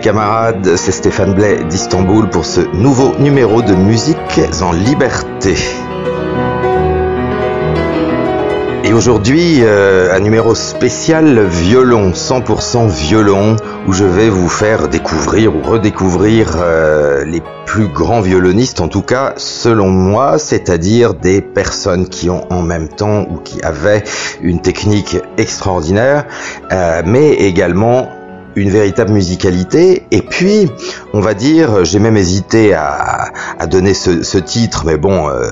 camarades, c'est Stéphane Blais d'Istanbul pour ce nouveau numéro de Musique en Liberté. Et aujourd'hui, euh, un numéro spécial violon, 100% violon, où je vais vous faire découvrir ou redécouvrir euh, les plus grands violonistes, en tout cas selon moi, c'est-à-dire des personnes qui ont en même temps ou qui avaient une technique extraordinaire, euh, mais également une véritable musicalité. Et puis, on va dire, j'ai même hésité à, donner ce, titre, mais bon, euh,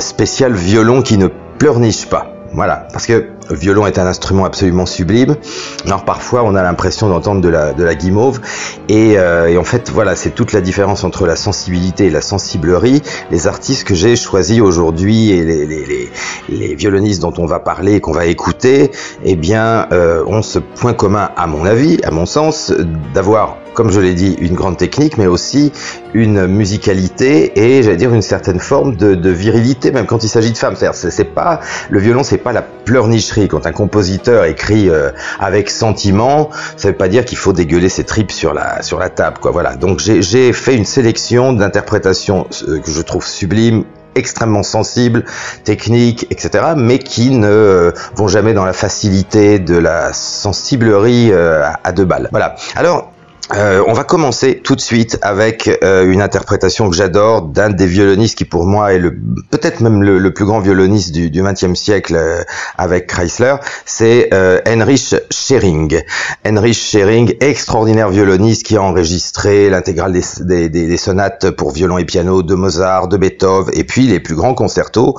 spécial violon qui ne pleurniche pas. Voilà, parce que le violon est un instrument absolument sublime. Alors parfois, on a l'impression d'entendre de la, guimauve. Et, euh, et en fait, voilà, c'est toute la différence entre la sensibilité et la sensiblerie. Les artistes que j'ai choisis aujourd'hui et les, violonistes dont on va parler et qu'on va écouter, eh bien, euh, ont ce point commun, à mon avis, à mon sens, d'avoir comme je l'ai dit, une grande technique, mais aussi une musicalité et j'allais dire une certaine forme de, virilité, même quand il s'agit de femmes. C'est-à-dire, c'est pas le violon, c'est pas la pleurnicherie. Quand un compositeur écrit euh, avec sentiment, ça veut pas dire qu'il faut dégueuler ses tripes sur la sur la table, quoi. Voilà. Donc j'ai fait une sélection d'interprétations euh, que je trouve sublimes extrêmement sensibles, techniques, etc., mais qui ne euh, vont jamais dans la facilité de la sensiblerie à deux balles. Voilà. Alors, euh, on va commencer tout de suite avec euh, une interprétation que j'adore d'un des violonistes qui pour moi est le peut-être même le, plus grand violoniste du, XXe siècle euh, avec Chrysler, c'est Heinrich Schering. Heinrich Schering, extraordinaire violoniste qui a enregistré l'intégrale des, des, sonates pour violon et piano de Mozart, de Beethoven et puis les plus grands concertos.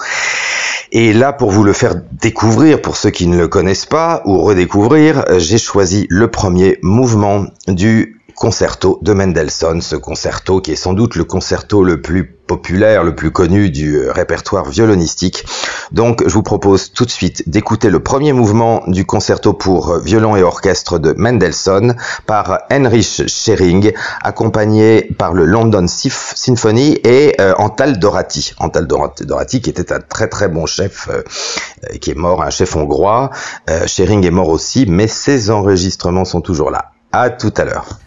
Et là, pour vous le faire découvrir, pour ceux qui ne le connaissent pas ou redécouvrir, j'ai choisi le premier mouvement du concerto de Mendelssohn, ce concerto qui est sans doute le concerto le plus populaire, le plus connu du euh, répertoire violonistique. Donc je vous propose tout de suite d'écouter le premier mouvement du concerto pour euh, violon et orchestre de Mendelssohn par Heinrich Schering, accompagné par le London Symphony et euh, Antal Dorati. Antal Dorati qui était un très très bon chef, qui est mort, un chef hongrois. Schering est mort aussi, mais ses enregistrements sont toujours là. À tout à l'heure.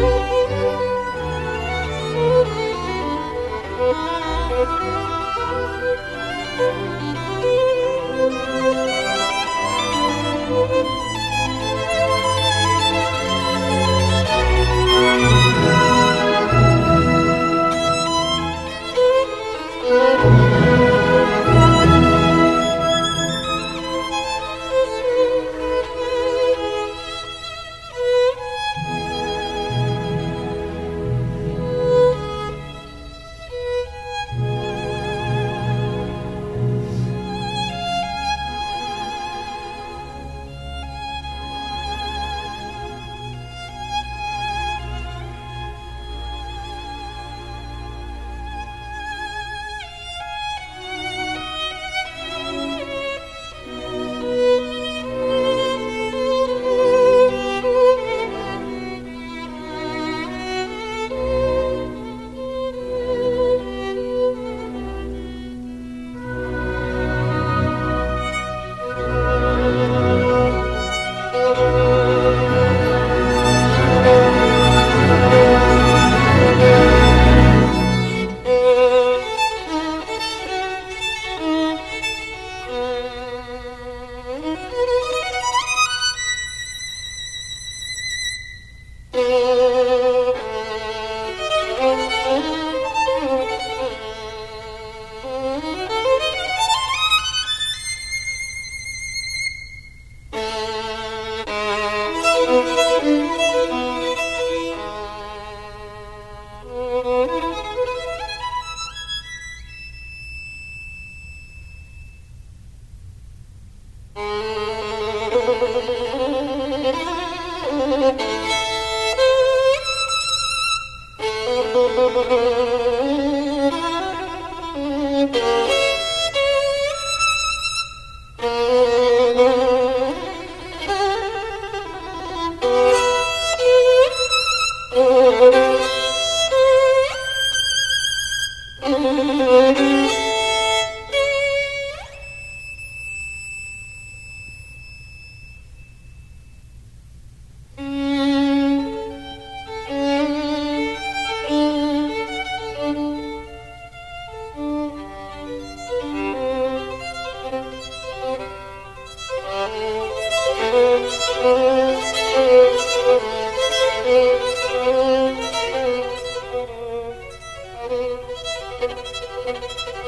Thank you.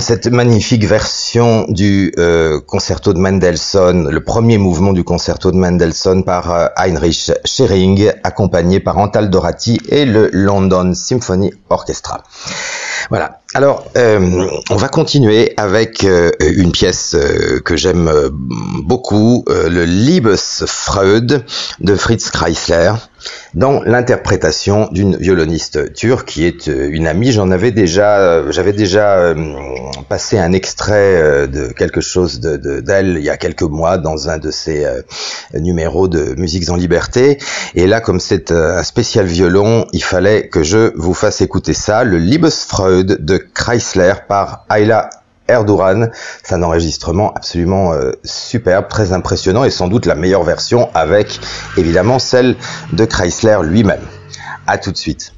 cette magnifique version du euh, concerto de Mendelssohn, le premier mouvement du concerto de Mendelssohn par euh, Heinrich Schering, accompagné par Antal Dorati et le London Symphony Orchestra. Voilà. Alors, euh, on va continuer avec une pièce que j'aime beaucoup, le Liebesfreud de Fritz Kreisler dans l'interprétation d'une violoniste turque qui est euh, une amie. J'en avais déjà, euh, j'avais déjà euh, passé un extrait de quelque chose d'elle de, d'elle il y a quelques mois dans un de ses numéros de Musiques en Liberté. Et là, comme c'est un spécial violon, il fallait que je vous fasse écouter ça, le Liebesfreud de Chrysler par Ayla Erdogan. C'est un enregistrement absolument euh, superbe, très impressionnant et sans doute la meilleure version avec évidemment celle de Chrysler lui-même. À tout de suite.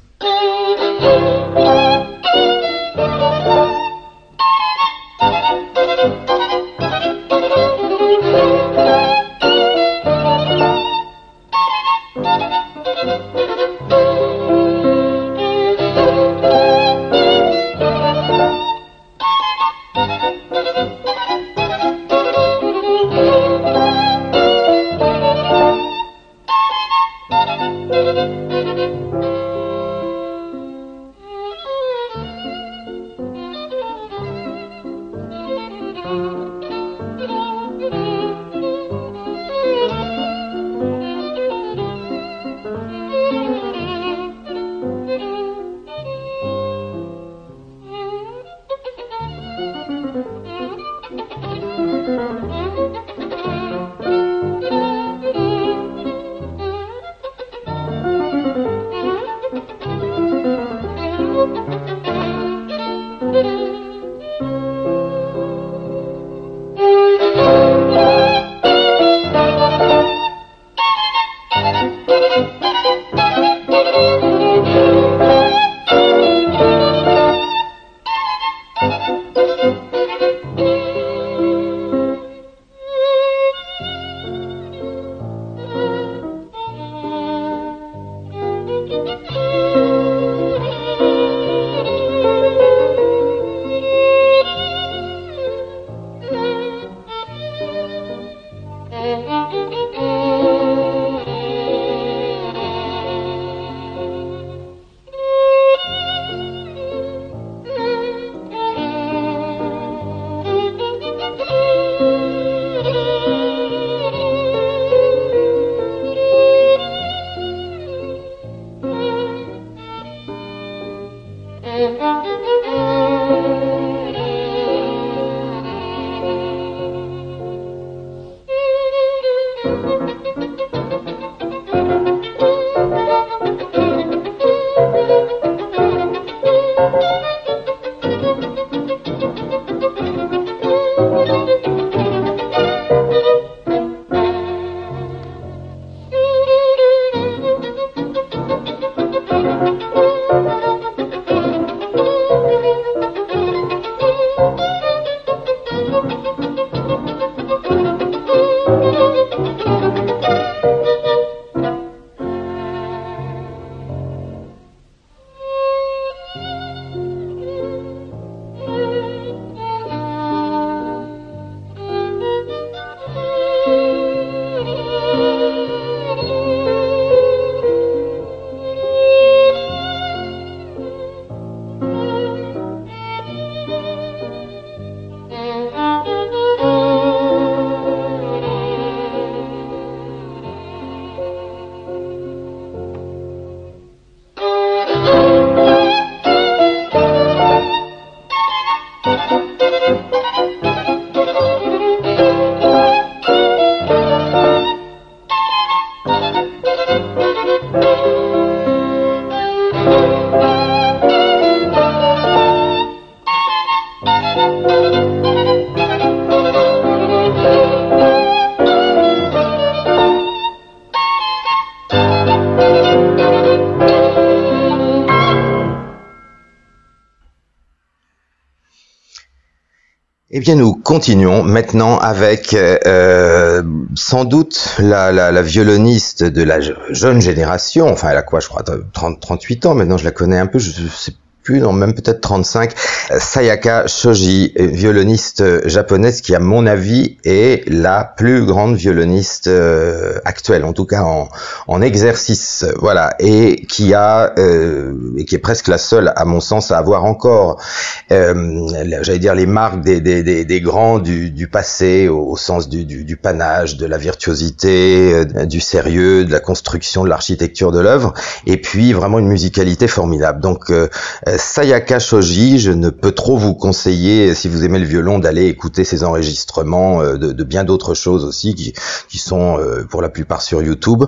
Bien, nous continuons maintenant avec euh, sans doute la, la, la, violoniste de la jeune génération. Enfin, elle a quoi, je crois, 30, 38 ans. Maintenant, je la connais un peu. Je sais plus, non, même peut-être 35, Sayaka Shoji, violoniste japonaise qui, à mon avis, est la plus grande violoniste euh, actuelle, en tout cas en, en, exercice, voilà, et qui a, euh, et qui est presque la seule, à mon sens, à avoir encore, euh, j'allais dire, les marques des, des, des, des grands du, du passé, au, au sens du, du, du, panache, de la virtuosité, euh, du sérieux, de la construction, de l'architecture de l'œuvre, et puis vraiment une musicalité formidable. Donc, euh, Sayaka Shoji, je ne peux trop vous conseiller, si vous aimez le violon, d'aller écouter ses enregistrements euh, de, bien d'autres choses aussi, qui, sont euh, pour la plupart sur YouTube.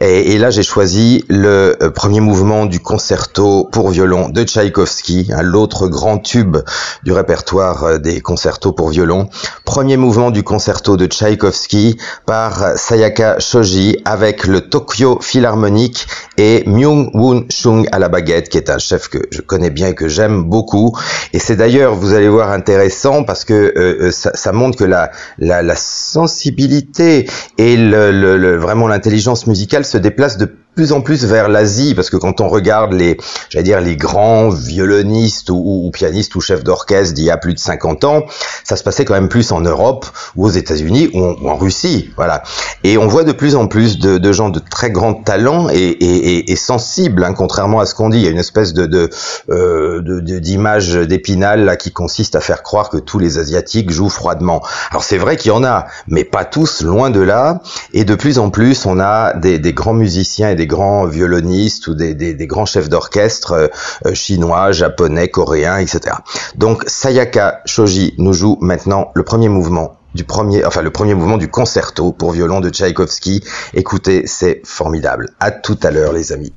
Et, et là, j'ai choisi le euh, premier mouvement du concerto pour violon de Tchaïkovski, hein, l'autre grand tube du répertoire des concertos pour violon. Premier mouvement du concerto de Tchaïkovski par Sayaka Shoji avec le Tokyo Philharmonic et Myung Woon Chung à la baguette, qui est un chef que je connais bien et que j'aime beaucoup. Et c'est d'ailleurs, vous allez voir, intéressant parce que euh, ça, ça, montre que la, la, la sensibilité et le, le, le, vraiment l'intelligence musicale se déplacent de plus en plus vers l'Asie, parce que quand on regarde les, j'allais dire, les grands violonistes ou, pianistes ou chefs d'orchestre d'il y a plus de 50 ans, ça se passait quand même plus en Europe ou aux États-Unis ou, en Russie, voilà. Et on voit de plus en plus de, gens de très grand talent et, et, sensibles, hein, contrairement à ce qu'on dit. Il y a une espèce de, de, euh, d'image d'épinal là qui consiste à faire croire que tous les asiatiques jouent froidement. Alors c'est vrai qu'il y en a, mais pas tous, loin de là. Et de plus en plus, on a des, des grands musiciens et des grands violonistes ou des, des, grands chefs d'orchestre euh, euh, chinois, japonais, coréens, etc. Donc Sayaka Shoji nous joue maintenant le premier mouvement du premier, enfin le premier mouvement du concerto pour violon de Tchaïkovski. Écoutez, c'est formidable. À tout à l'heure, les amis.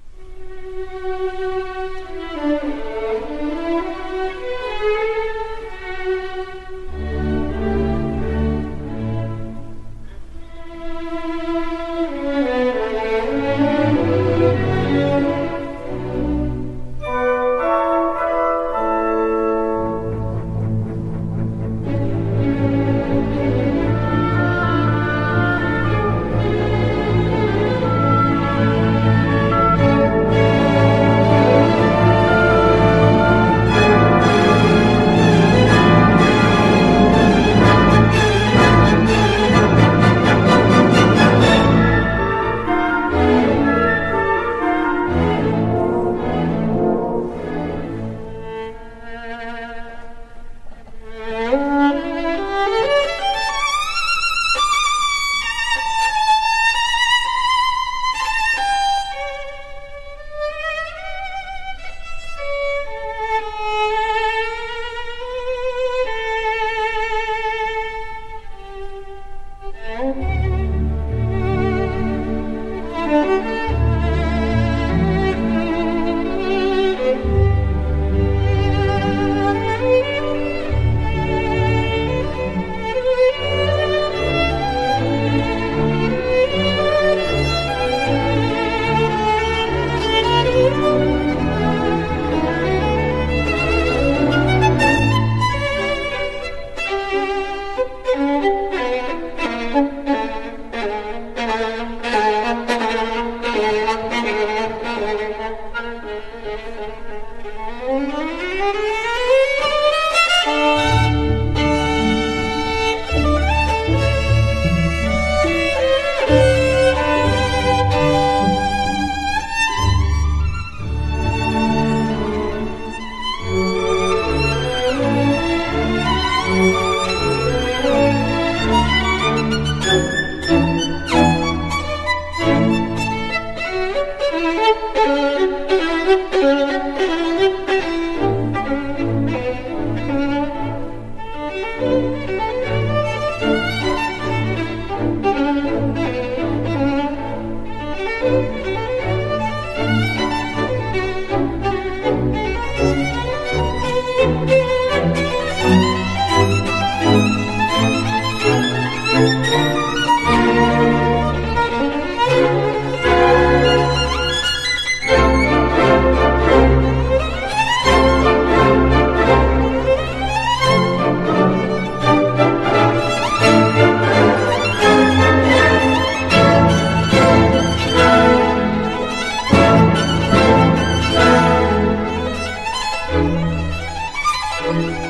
Bye.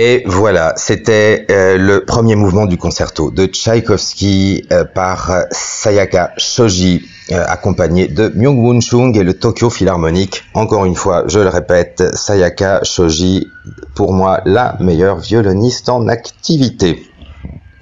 Et voilà, c'était euh, le premier mouvement du concerto de Tchaïkovski euh, par Sayaka Shoji, euh, accompagné de Myung-Moon Chung et le Tokyo Philharmonic. Encore une fois, je le répète, Sayaka Shoji, pour moi, la meilleure violoniste en activité.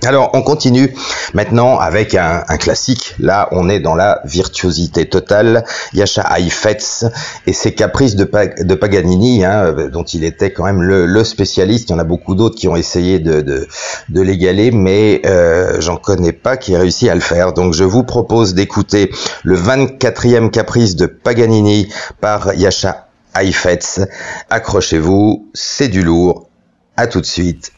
Alors on continue maintenant avec un, classique. Là on est dans la virtuosité totale. Yasha Heifetz et ses caprices de, de Paganini, hein, dont il était quand même le, spécialiste. Il y en a beaucoup d'autres qui ont essayé de, de, l'égaler, mais euh, j'en connais pas qui a réussi à le faire. Donc je vous propose d'écouter le 24e caprice de Paganini par Yasha Heifetz. Accrochez-vous, c'est du lourd. À tout de suite.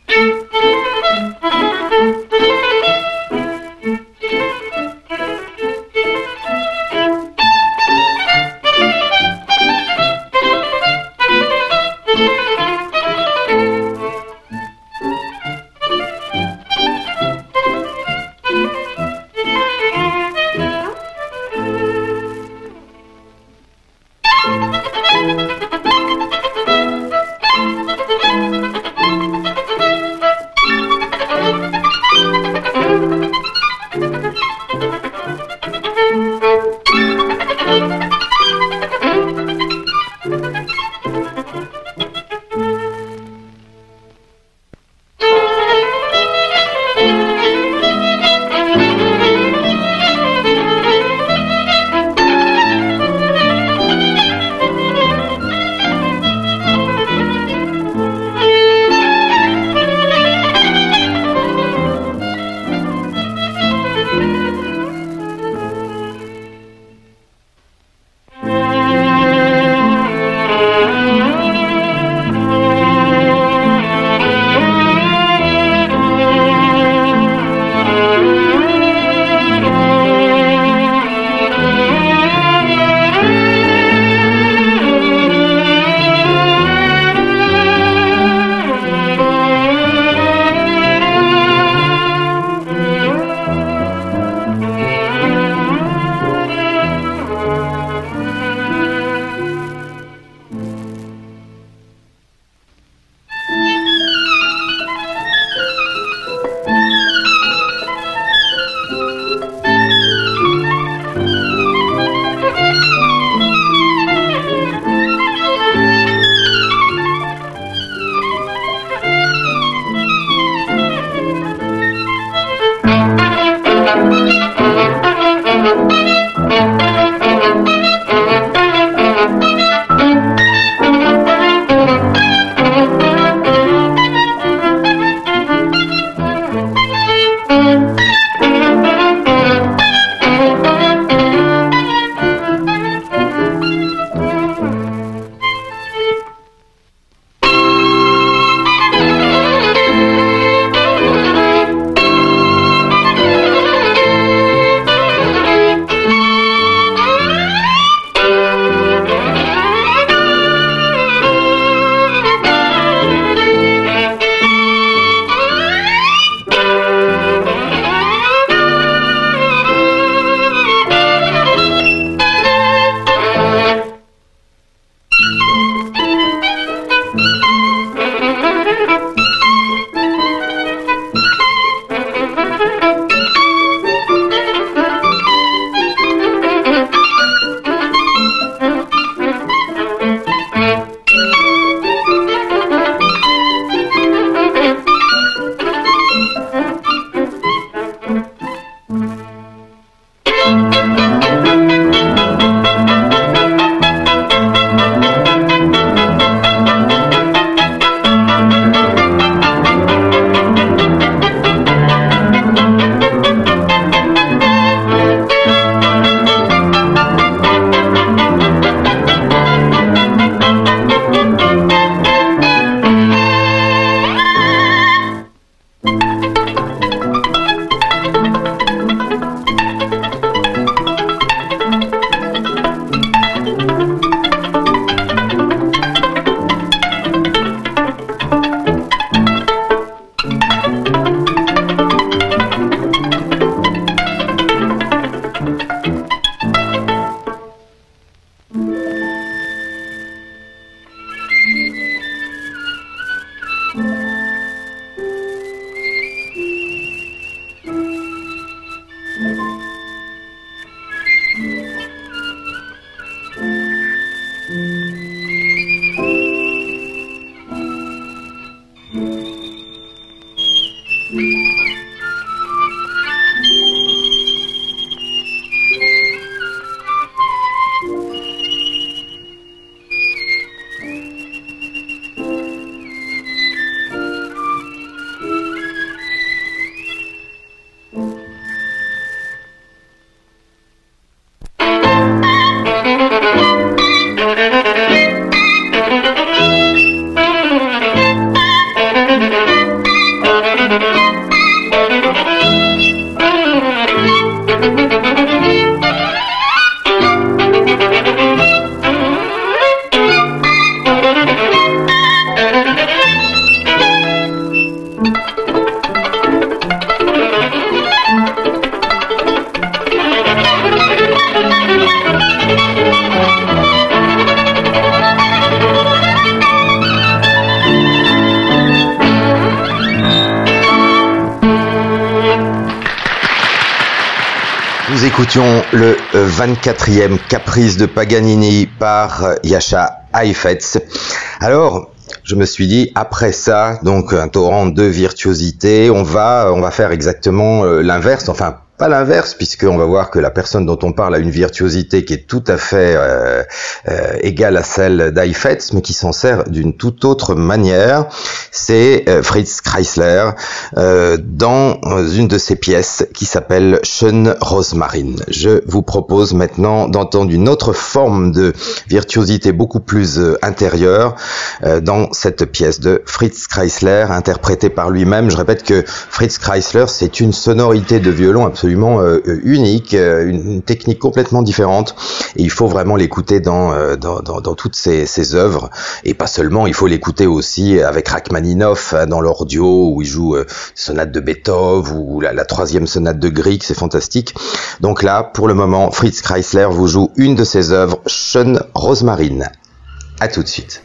24e caprice de Paganini par Yasha Heifetz. Alors, je me suis dit après ça, donc un torrent de virtuosité, on va on va faire exactement euh, l'inverse, enfin pas l'inverse, puisqu'on va voir que la personne dont on parle a une virtuosité qui est tout à fait euh, euh, égale à celle d'Eifetz, mais qui s'en sert d'une toute autre manière. C'est euh, Fritz Kreisler dans une de ses pièces qui s'appelle Schön Rosmarin. Je vous propose maintenant d'entendre une autre forme de virtuosité beaucoup plus intérieure dans cette pièce de Fritz Kreisler, interprétée par lui-même. Je répète que Fritz Kreisler, c'est une sonorité de violon absolument euh, unique, euh, une, technique complètement différente. Et il faut vraiment l'écouter dans, euh, dans, dans, toutes ses, ses, œuvres. Et pas seulement, il faut l'écouter aussi avec Rachmaninoff hein, dans l'ordio où il joue sonate de Beethoven ou la, troisième sonate de Grieg, c'est fantastique. Donc là, pour le moment, Fritz Kreisler vous joue une de ses œuvres, Schön Rosmarine. À tout de suite.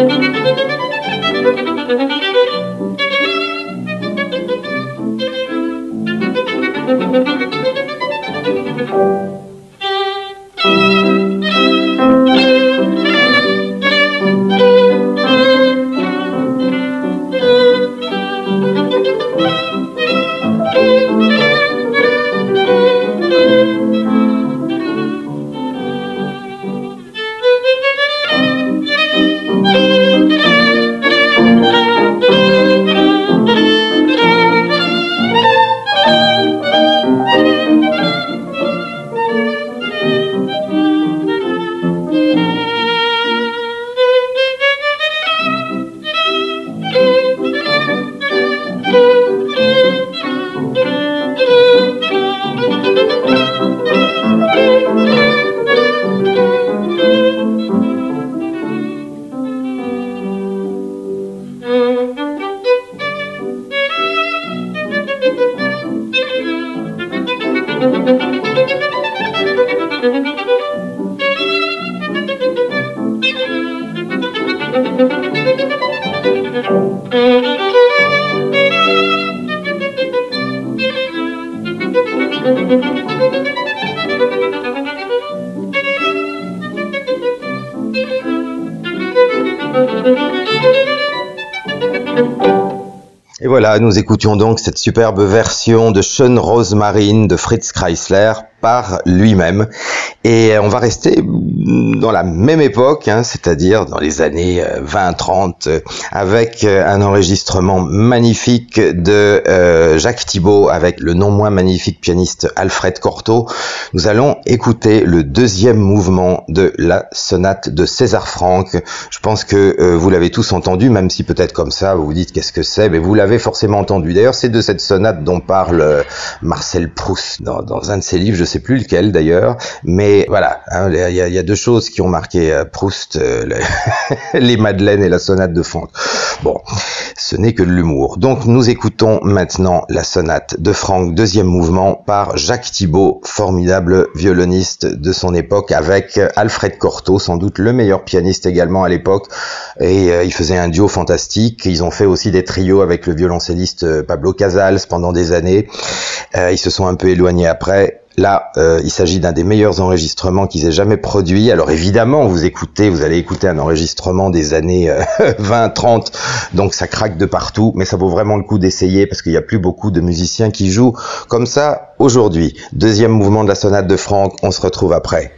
Et nous écoutions donc cette superbe version de Sean Rosemarine de Fritz Chrysler par lui-même. Et on va rester dans la même époque, hein, c'est-à-dire dans les années 20-30, euh, euh, avec euh, un enregistrement magnifique de Jacques Thibault avec le non moins magnifique pianiste Alfred Cortot. Nous allons écouter le deuxième mouvement de la sonate de César Franck. Je pense que vous l'avez tous entendu, même si peut-être comme ça vous vous dites qu'est-ce que c'est, mais vous l'avez forcément entendu. D'ailleurs, c'est de cette sonate dont parle Marcel Proust dans, un de ses livres, je sais plus lequel d'ailleurs, mais voilà, hein, il y, a, deux choses qui ont marqué euh, Proust, euh, les Madeleines et la sonate de Franck. Bon, ce n'est que de l'humour. Donc nous écoutons maintenant la sonate de Franck, deuxième mouvement, par Jacques Thibault, formidable violoniste de son époque, avec Alfred Cortot, sans doute le meilleur pianiste également à l'époque, et euh, il faisait un duo fantastique. Ils ont fait aussi des trios avec le violoncelliste Pablo Casals pendant des années. ils se sont un peu éloignés après. Là, euh, il s'agit d'un des meilleurs enregistrements qu'ils aient jamais produit. Alors évidemment, vous écoutez, vous allez écouter un enregistrement des années 20, euh, 30, donc ça craque de partout, mais ça vaut vraiment le coup d'essayer parce qu'il n'y a plus beaucoup de musiciens qui jouent comme ça aujourd'hui. Deuxième mouvement de la sonate de Franck, on se retrouve après.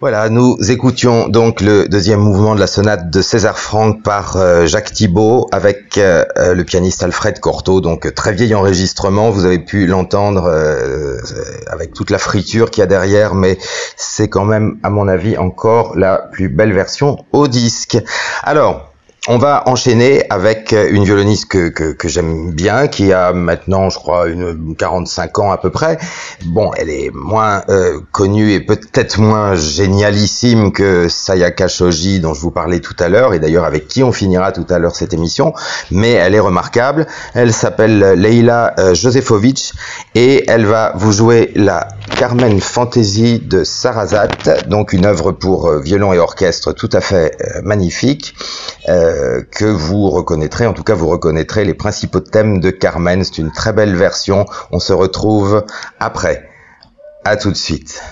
Voilà, nous écoutions donc le deuxième mouvement de la sonate de César Franck par euh, Jacques Thibault avec euh, euh, le pianiste Alfred Cortot, donc très vieil enregistrement, vous avez pu l'entendre avec toute la friture qu'il y a derrière, mais c'est quand même, à mon avis, encore la plus belle version au disque. Alors, on va enchaîner avec une violoniste que, que, j'aime bien, qui a maintenant, je crois, une 45 ans à peu près. Bon, elle est moins euh, connue et peut-être moins génialissime que Sayaka Shoji, dont je vous parlais tout à l'heure, et d'ailleurs avec qui on finira tout à l'heure cette émission, mais elle est remarquable. Elle s'appelle Leila euh, Josefovic et elle va vous jouer la Carmen Fantasy de Sarasat, donc une œuvre pour euh, violon et orchestre tout à fait magnifique. Euh, que vous reconnaîtrez. En tout cas, vous reconnaîtrez les principaux thèmes de Carmen. C'est une très belle version. On se retrouve après. À tout de suite.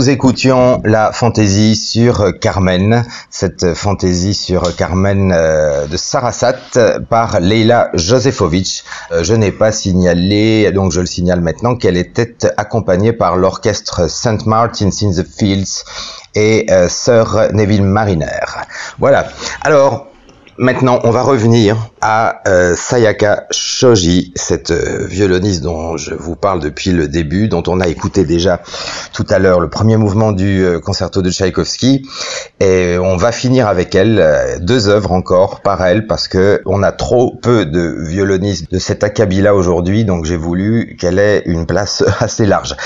Nous écoutions la fantaisie sur Carmen, cette fantaisie sur Carmen euh, de Sarasat par Leila Josefovic. Euh, je n'ai pas signalé, donc je le signale maintenant, qu'elle était accompagnée par l'orchestre St. Martin's in the Fields et euh, Sir Neville Mariner. Voilà. Alors, Maintenant, on va revenir à euh, Sayaka Shoji, cette euh, violoniste dont je vous parle depuis le début, dont on a écouté déjà tout à l'heure le premier mouvement du euh, concerto de Tchaïkovski, et on va finir avec elle deux œuvres encore par elle parce que on a trop peu de violonistes de cet acabit-là aujourd'hui, donc j'ai voulu qu'elle ait une place assez large.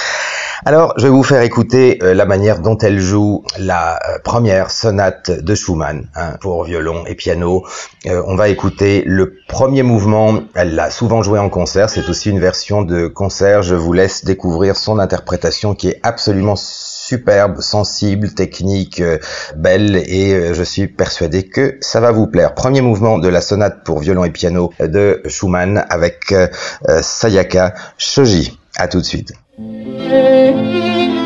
Alors, je vais vous faire écouter euh, la manière dont elle joue la euh, première sonate de Schumann hein, pour violon et piano. Euh, on va écouter le premier mouvement. Elle l'a souvent joué en concert. C'est aussi une version de concert. Je vous laisse découvrir son interprétation qui est absolument superbe, sensible, technique, belle et je suis persuadé que ça va vous plaire. Premier mouvement de la sonate pour violon et piano de Schumann avec Sayaka Shoji. À tout de suite. Thank you.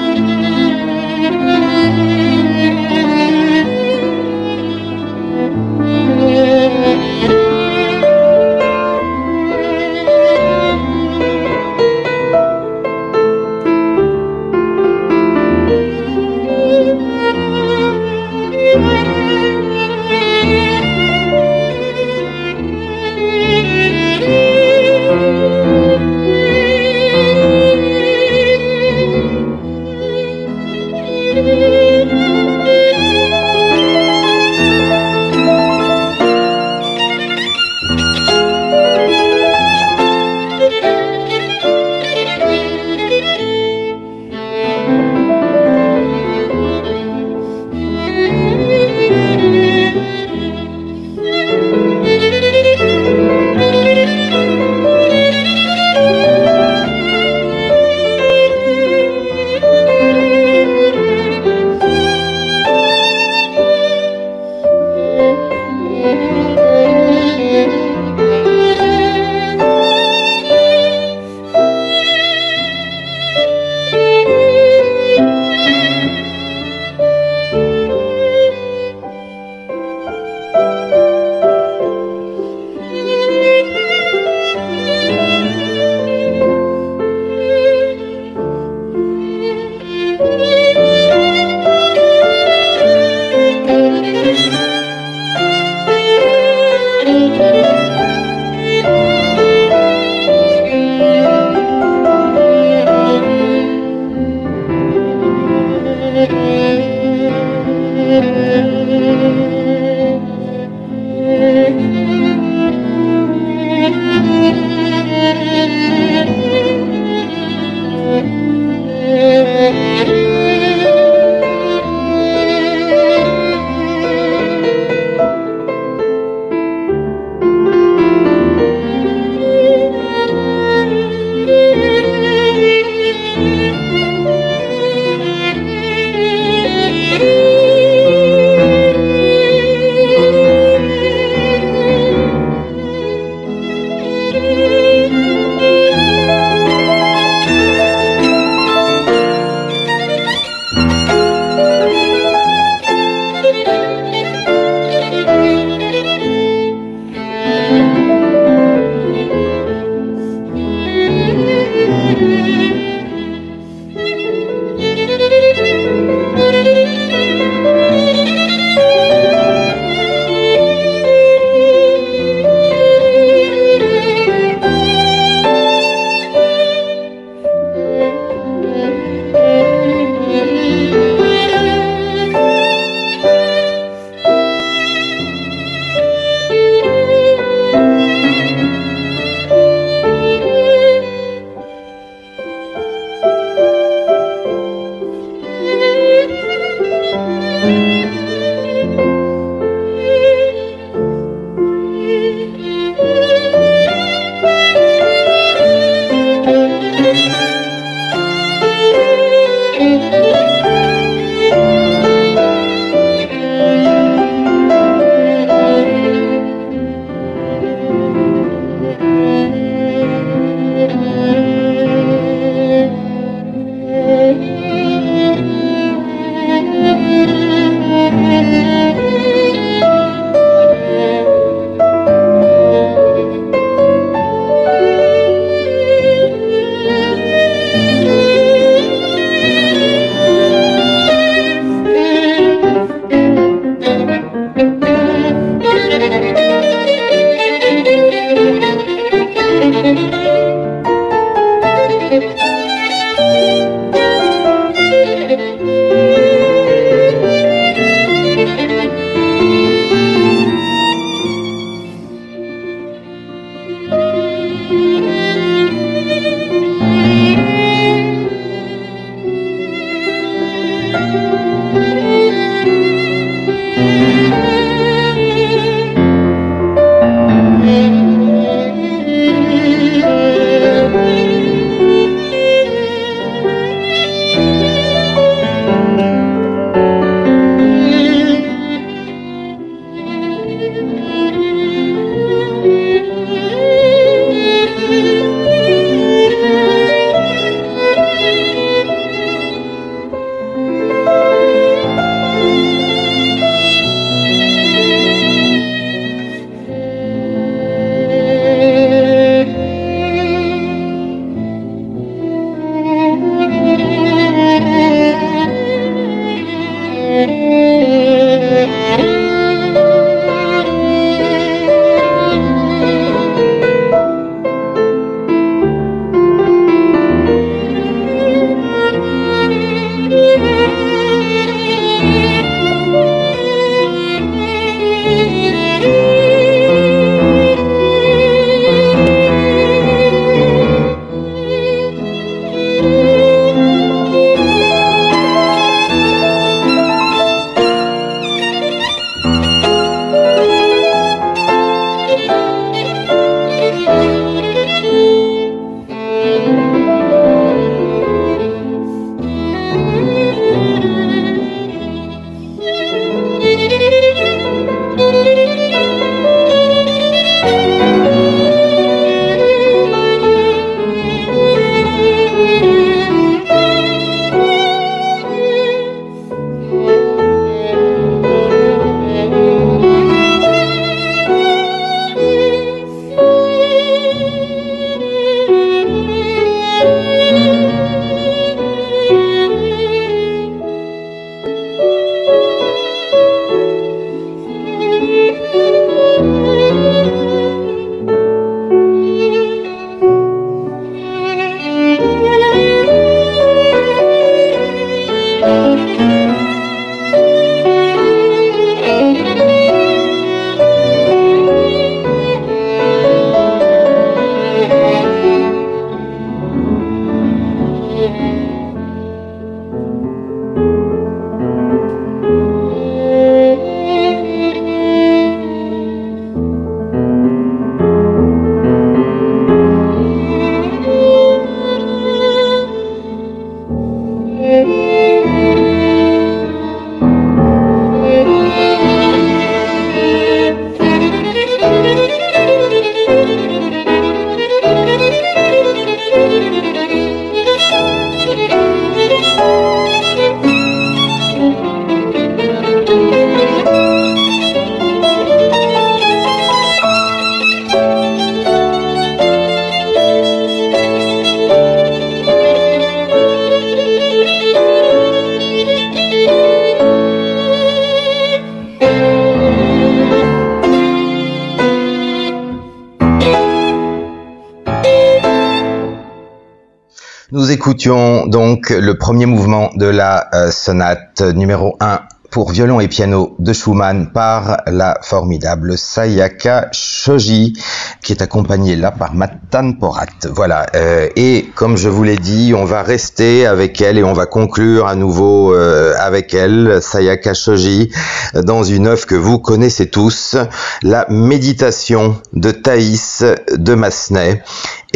Écoutions donc le premier mouvement de la euh, sonate numéro 1 pour violon et piano de Schumann par la formidable Sayaka Shoji, qui est accompagnée là par Matan Porat. Voilà. Euh, et comme je vous l'ai dit, on va rester avec elle et on va conclure à nouveau euh, avec elle, Sayaka Shoji, dans une œuvre que vous connaissez tous, la méditation de Thaïs de Massenet.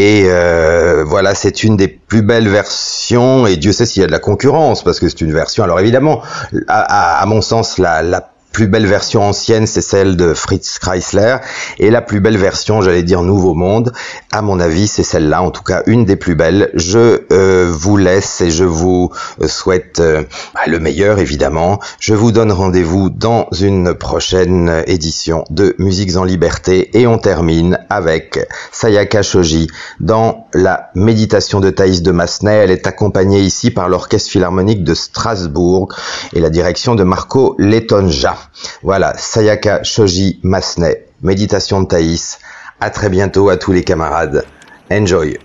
Et euh, voilà, c'est une des plus belles versions, et Dieu sait s'il y a de la concurrence, parce que c'est une version, alors évidemment, à, mon sens, la, la plus belle version ancienne, c'est celle de Fritz Chrysler. Et la plus belle version, j'allais dire Nouveau Monde, à mon avis, c'est celle-là, en tout cas une des plus belles. Je euh, vous laisse et je vous souhaite euh, bah, le meilleur, évidemment. Je vous donne rendez-vous dans une prochaine édition de Musiques en Liberté. Et on termine avec Sayaka Shoji dans la méditation de Thaïs de Massenet. Elle est accompagnée ici par l'Orchestre Philharmonique de Strasbourg et la direction de Marco Letonja. Voilà, Sayaka Shoji Masne Méditation de Thaïs. À très bientôt à tous les camarades. Enjoy.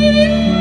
Música